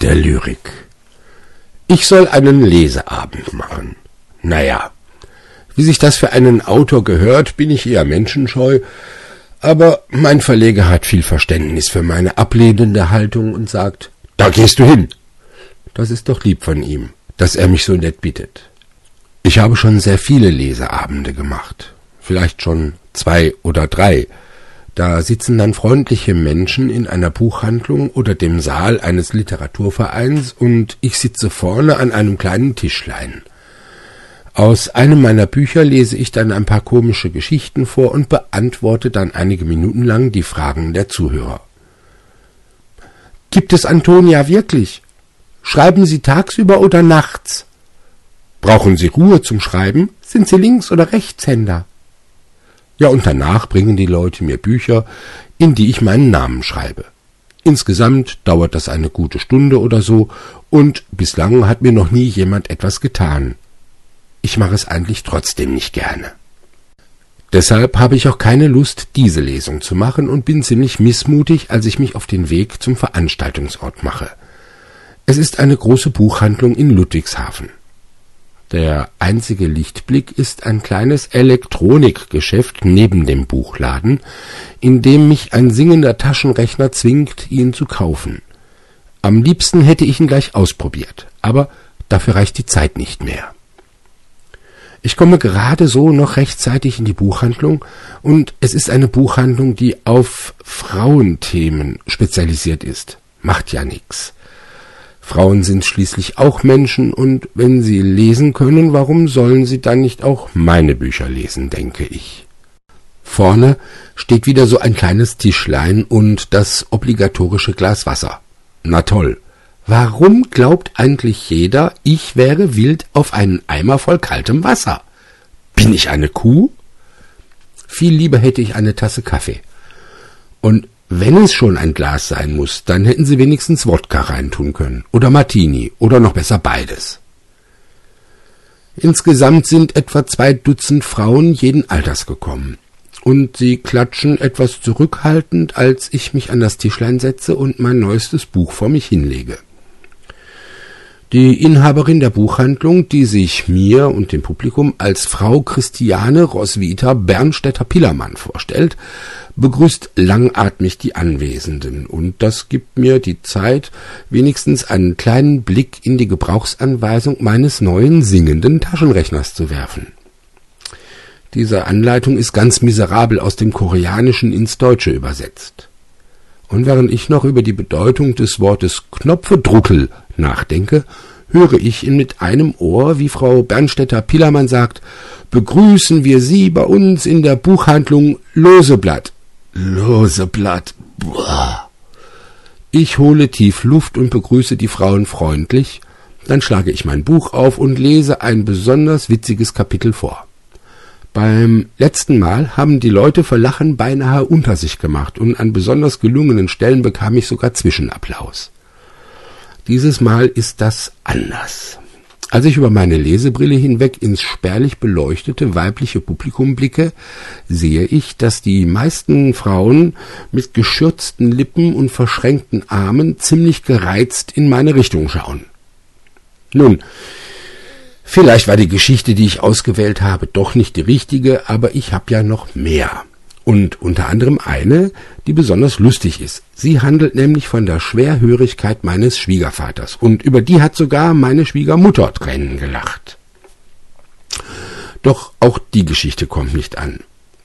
der Lyrik. Ich soll einen Leseabend machen. Naja, wie sich das für einen Autor gehört, bin ich eher menschenscheu, aber mein Verleger hat viel Verständnis für meine ablehnende Haltung und sagt, da gehst du hin. Das ist doch lieb von ihm, dass er mich so nett bittet. Ich habe schon sehr viele Leseabende gemacht, vielleicht schon zwei oder drei, da sitzen dann freundliche Menschen in einer Buchhandlung oder dem Saal eines Literaturvereins und ich sitze vorne an einem kleinen Tischlein. Aus einem meiner Bücher lese ich dann ein paar komische Geschichten vor und beantworte dann einige Minuten lang die Fragen der Zuhörer. Gibt es Antonia wirklich? Schreiben Sie tagsüber oder nachts? Brauchen Sie Ruhe zum Schreiben? Sind Sie Links- oder Rechtshänder? Ja, und danach bringen die Leute mir Bücher, in die ich meinen Namen schreibe. Insgesamt dauert das eine gute Stunde oder so, und bislang hat mir noch nie jemand etwas getan. Ich mache es eigentlich trotzdem nicht gerne. Deshalb habe ich auch keine Lust, diese Lesung zu machen und bin ziemlich missmutig, als ich mich auf den Weg zum Veranstaltungsort mache. Es ist eine große Buchhandlung in Ludwigshafen. Der einzige Lichtblick ist ein kleines Elektronikgeschäft neben dem Buchladen, in dem mich ein singender Taschenrechner zwingt, ihn zu kaufen. Am liebsten hätte ich ihn gleich ausprobiert, aber dafür reicht die Zeit nicht mehr. Ich komme gerade so noch rechtzeitig in die Buchhandlung und es ist eine Buchhandlung, die auf Frauenthemen spezialisiert ist. Macht ja nix. Frauen sind schließlich auch Menschen und wenn sie lesen können, warum sollen sie dann nicht auch meine Bücher lesen, denke ich. Vorne steht wieder so ein kleines Tischlein und das obligatorische Glas Wasser. Na toll. Warum glaubt eigentlich jeder, ich wäre wild auf einen Eimer voll kaltem Wasser? Bin ich eine Kuh? Viel lieber hätte ich eine Tasse Kaffee. Und wenn es schon ein Glas sein muss, dann hätten sie wenigstens Wodka reintun können. Oder Martini. Oder noch besser beides. Insgesamt sind etwa zwei Dutzend Frauen jeden Alters gekommen. Und sie klatschen etwas zurückhaltend, als ich mich an das Tischlein setze und mein neuestes Buch vor mich hinlege. Die Inhaberin der Buchhandlung, die sich mir und dem Publikum als Frau Christiane Roswitha Bernstetter-Pillermann vorstellt, begrüßt langatmig die Anwesenden, und das gibt mir die Zeit, wenigstens einen kleinen Blick in die Gebrauchsanweisung meines neuen singenden Taschenrechners zu werfen. Diese Anleitung ist ganz miserabel aus dem Koreanischen ins Deutsche übersetzt. Und während ich noch über die Bedeutung des Wortes Knopfedruckel nachdenke, höre ich in mit einem Ohr, wie Frau Bernstetter Pillermann sagt, begrüßen wir Sie bei uns in der Buchhandlung Loseblatt. Loseblatt. Boah. Ich hole tief Luft und begrüße die Frauen freundlich, dann schlage ich mein Buch auf und lese ein besonders witziges Kapitel vor. Beim letzten Mal haben die Leute vor Lachen beinahe unter sich gemacht und an besonders gelungenen Stellen bekam ich sogar Zwischenapplaus. Dieses Mal ist das anders. Als ich über meine Lesebrille hinweg ins spärlich beleuchtete weibliche Publikum blicke, sehe ich, dass die meisten Frauen mit geschürzten Lippen und verschränkten Armen ziemlich gereizt in meine Richtung schauen. Nun, vielleicht war die Geschichte, die ich ausgewählt habe, doch nicht die richtige, aber ich habe ja noch mehr und unter anderem eine, die besonders lustig ist. Sie handelt nämlich von der Schwerhörigkeit meines Schwiegervaters und über die hat sogar meine Schwiegermutter Tränen gelacht. Doch auch die Geschichte kommt nicht an.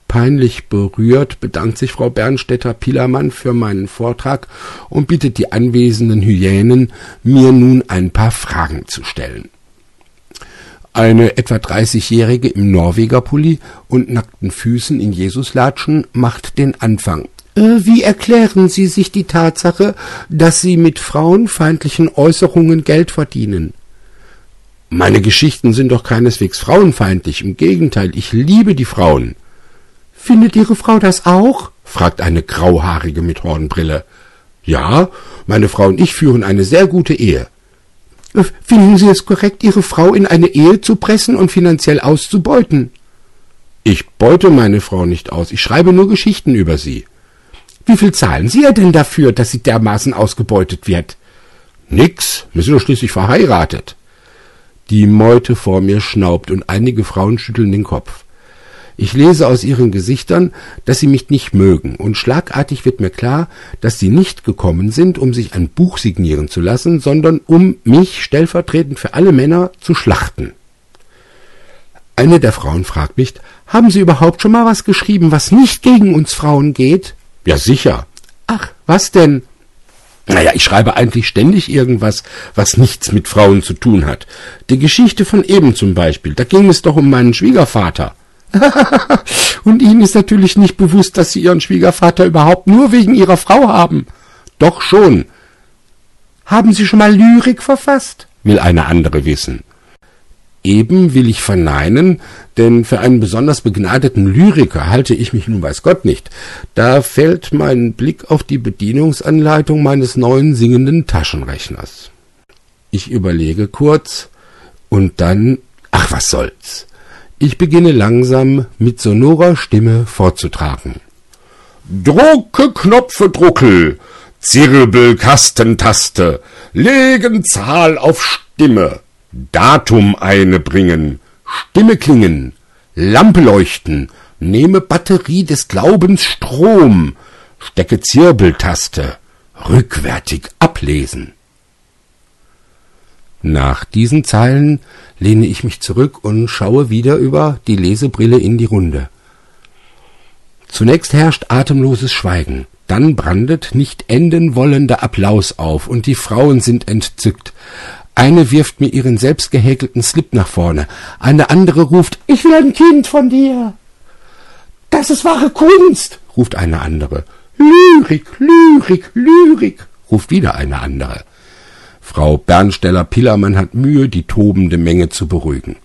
Peinlich berührt bedankt sich Frau Bernstetter Pilamann für meinen Vortrag und bittet die anwesenden Hyänen, mir nun ein paar Fragen zu stellen. Eine etwa 30-Jährige im Norwegerpulli und nackten Füßen in Jesuslatschen macht den Anfang. Äh, wie erklären Sie sich die Tatsache, dass Sie mit frauenfeindlichen Äußerungen Geld verdienen? Meine Geschichten sind doch keineswegs frauenfeindlich, im Gegenteil, ich liebe die Frauen. Findet Ihre Frau das auch? fragt eine Grauhaarige mit Hornbrille. Ja, meine Frau und ich führen eine sehr gute Ehe. Finden Sie es korrekt, Ihre Frau in eine Ehe zu pressen und finanziell auszubeuten? Ich beute meine Frau nicht aus, ich schreibe nur Geschichten über sie. Wie viel zahlen Sie ihr denn dafür, dass sie dermaßen ausgebeutet wird? Nix, wir sind doch schließlich verheiratet. Die Meute vor mir schnaubt und einige Frauen schütteln den Kopf. Ich lese aus ihren Gesichtern, dass sie mich nicht mögen, und schlagartig wird mir klar, dass sie nicht gekommen sind, um sich ein Buch signieren zu lassen, sondern um mich stellvertretend für alle Männer zu schlachten. Eine der Frauen fragt mich, haben Sie überhaupt schon mal was geschrieben, was nicht gegen uns Frauen geht? Ja, sicher. Ach, was denn? Naja, ich schreibe eigentlich ständig irgendwas, was nichts mit Frauen zu tun hat. Die Geschichte von eben zum Beispiel, da ging es doch um meinen Schwiegervater. Und Ihnen ist natürlich nicht bewusst, dass Sie Ihren Schwiegervater überhaupt nur wegen Ihrer Frau haben. Doch schon. Haben Sie schon mal Lyrik verfasst? will eine andere wissen. Eben will ich verneinen, denn für einen besonders begnadeten Lyriker halte ich mich nun weiß Gott nicht. Da fällt mein Blick auf die Bedienungsanleitung meines neuen singenden Taschenrechners. Ich überlege kurz und dann, ach was soll's. Ich beginne langsam mit sonorer Stimme vorzutragen. Drucke Knopfe Druckel, Zirbel Kastentaste, legen Zahl auf Stimme, Datum eine bringen, Stimme klingen, Lampe leuchten, nehme Batterie des Glaubens Strom, stecke Zirbeltaste, rückwärtig ablesen. Nach diesen Zeilen lehne ich mich zurück und schaue wieder über die Lesebrille in die Runde. Zunächst herrscht atemloses Schweigen, dann brandet nicht enden wollender Applaus auf, und die Frauen sind entzückt. Eine wirft mir ihren selbst gehäkelten Slip nach vorne, eine andere ruft Ich will ein Kind von dir. Das ist wahre Kunst, ruft eine andere. Lyrik, Lyrik, Lyrik, ruft wieder eine andere. Frau Bernsteller-Pillermann hat Mühe, die tobende Menge zu beruhigen.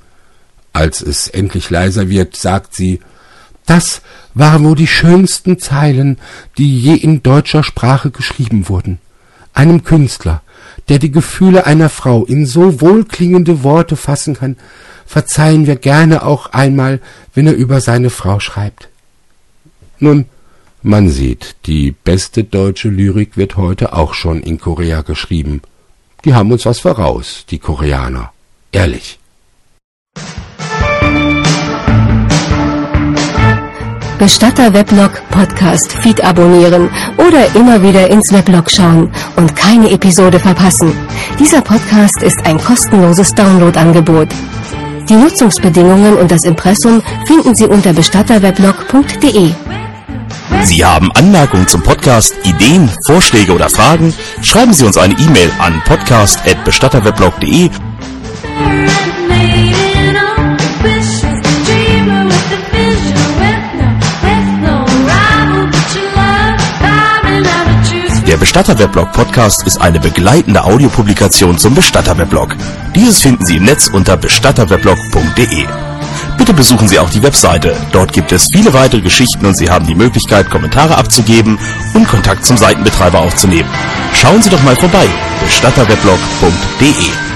Als es endlich leiser wird, sagt sie, das waren wohl die schönsten Zeilen, die je in deutscher Sprache geschrieben wurden. Einem Künstler, der die Gefühle einer Frau in so wohlklingende Worte fassen kann, verzeihen wir gerne auch einmal, wenn er über seine Frau schreibt. Nun, man sieht, die beste deutsche Lyrik wird heute auch schon in Korea geschrieben, die haben uns was voraus, die Koreaner. Ehrlich. Bestatter Weblog Podcast Feed abonnieren oder immer wieder ins Weblog schauen und keine Episode verpassen. Dieser Podcast ist ein kostenloses Downloadangebot. Die Nutzungsbedingungen und das Impressum finden Sie unter bestatterweblog.de. Sie haben Anmerkungen zum Podcast, Ideen, Vorschläge oder Fragen? Schreiben Sie uns eine E-Mail an podcast.bestatterweblog.de Der Bestatterweblog Podcast ist eine begleitende Audiopublikation zum Bestatterweblog. Dieses finden Sie im Netz unter bestatterweblog.de. Bitte besuchen Sie auch die Webseite. Dort gibt es viele weitere Geschichten und Sie haben die Möglichkeit, Kommentare abzugeben und Kontakt zum Seitenbetreiber aufzunehmen. Schauen Sie doch mal vorbei. bestatterweblog.de